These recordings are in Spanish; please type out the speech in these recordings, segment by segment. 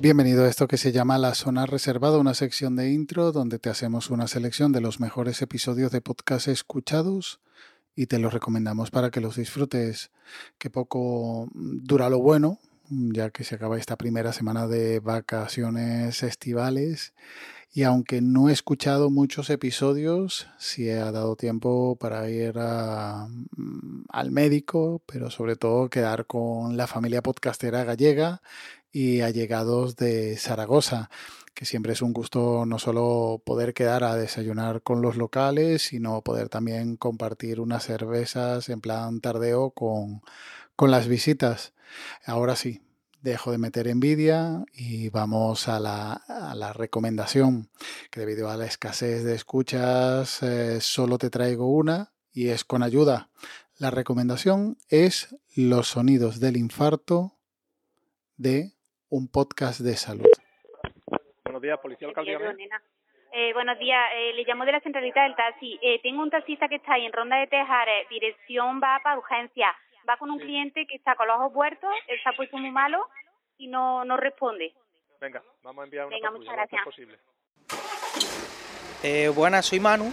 Bienvenido a esto que se llama La Zona Reservada, una sección de intro donde te hacemos una selección de los mejores episodios de podcast escuchados y te los recomendamos para que los disfrutes. Que poco dura lo bueno, ya que se acaba esta primera semana de vacaciones estivales. Y aunque no he escuchado muchos episodios, sí ha dado tiempo para ir mm, al médico, pero sobre todo quedar con la familia podcastera gallega y allegados de Zaragoza, que siempre es un gusto no solo poder quedar a desayunar con los locales, sino poder también compartir unas cervezas en plan tardeo con, con las visitas. Ahora sí, dejo de meter envidia y vamos a la, a la, recomendación, que debido a la escasez de escuchas eh, solo te traigo una y es con ayuda. La recomendación es Los sonidos del infarto de un podcast de salud. Buenos días, policía local. Eh, buenos días, eh, le llamo de la centralita del taxi. Eh, tengo un taxista que está ahí en Ronda de Tejares, dirección va para urgencia. Va con un cliente que está con los ojos puertos, está puesto muy malo y no, no responde. Venga, vamos a enviar una Venga, muchas gracias. posible. Eh, buenas, soy Manu,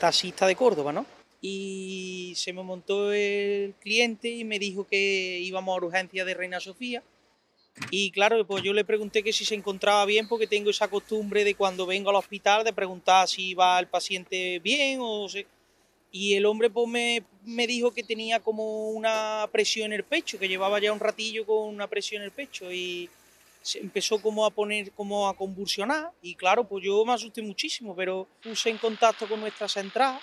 taxista de Córdoba, ¿no? Y se me montó el cliente y me dijo que íbamos a urgencia de Reina Sofía y claro, pues yo le pregunté que si se encontraba bien, porque tengo esa costumbre de cuando vengo al hospital de preguntar si va el paciente bien o se... Y el hombre pues me, me dijo que tenía como una presión en el pecho, que llevaba ya un ratillo con una presión en el pecho y se empezó como a poner, como a convulsionar y claro, pues yo me asusté muchísimo, pero puse en contacto con nuestra central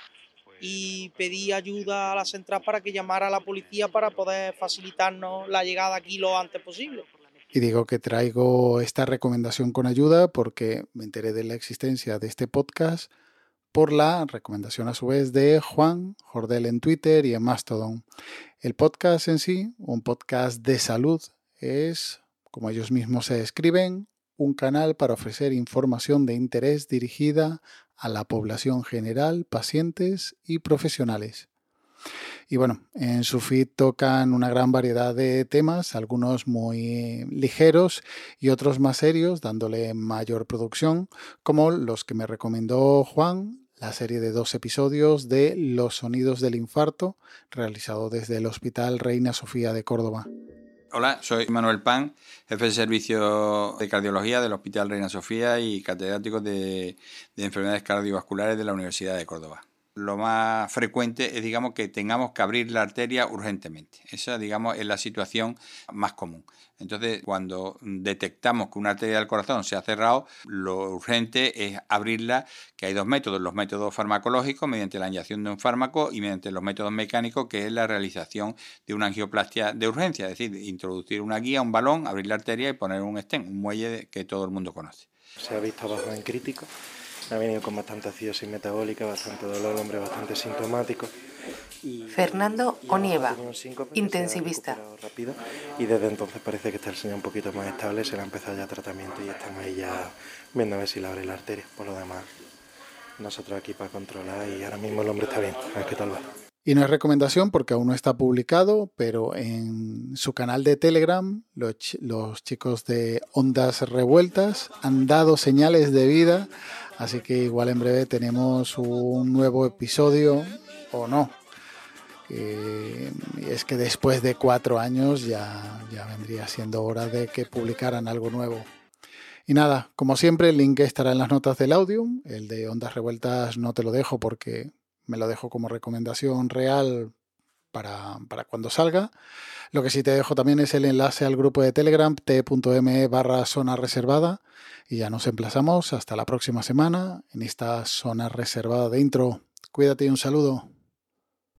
y pedí ayuda a la central para que llamara a la policía para poder facilitarnos la llegada aquí lo antes posible. Y digo que traigo esta recomendación con ayuda porque me enteré de la existencia de este podcast por la recomendación a su vez de Juan Jordel en Twitter y en Mastodon. El podcast en sí, un podcast de salud, es, como ellos mismos se describen, un canal para ofrecer información de interés dirigida a la población general, pacientes y profesionales. Y bueno, en su feed tocan una gran variedad de temas, algunos muy ligeros y otros más serios, dándole mayor producción, como los que me recomendó Juan, la serie de dos episodios de Los Sonidos del Infarto, realizado desde el Hospital Reina Sofía de Córdoba. Hola, soy Manuel Pan, jefe de servicio de cardiología del Hospital Reina Sofía y catedrático de, de enfermedades cardiovasculares de la Universidad de Córdoba lo más frecuente es, digamos, que tengamos que abrir la arteria urgentemente. Esa, digamos, es la situación más común. Entonces, cuando detectamos que una arteria del corazón se ha cerrado, lo urgente es abrirla, que hay dos métodos, los métodos farmacológicos, mediante la inyección de un fármaco, y mediante los métodos mecánicos, que es la realización de una angioplastia de urgencia, es decir, introducir una guía, un balón, abrir la arteria y poner un stent, un muelle que todo el mundo conoce. Se ha visto abajo en crítico ha venido con bastante acidosis metabólica, bastante dolor, hombre bastante sintomático. Fernando Onieva, intensivista. Rápido, y desde entonces parece que está el señor un poquito más estable, se le ha empezado ya tratamiento y están ahí ya viendo a ver si le abre la arteria. Por lo demás, nosotros aquí para controlar y ahora mismo el hombre está bien, a ver qué tal va. Y no es recomendación porque aún no está publicado, pero en su canal de Telegram los, chicos de Ondas Revueltas han dado señales de vida Así que igual en breve tenemos un nuevo episodio o no. Eh, es que después de cuatro años ya, ya vendría siendo hora de que publicaran algo nuevo. Y nada, como siempre, el link estará en las notas del audio. El de Ondas Revueltas no te lo dejo porque me lo dejo como recomendación real para, para, cuando salga. Lo que sí te dejo también es el enlace al grupo de Telegram t.me barra zona reservada y ya nos emplazamos hasta la próxima semana en esta zona reservada de intro. Cuídate y un saludo.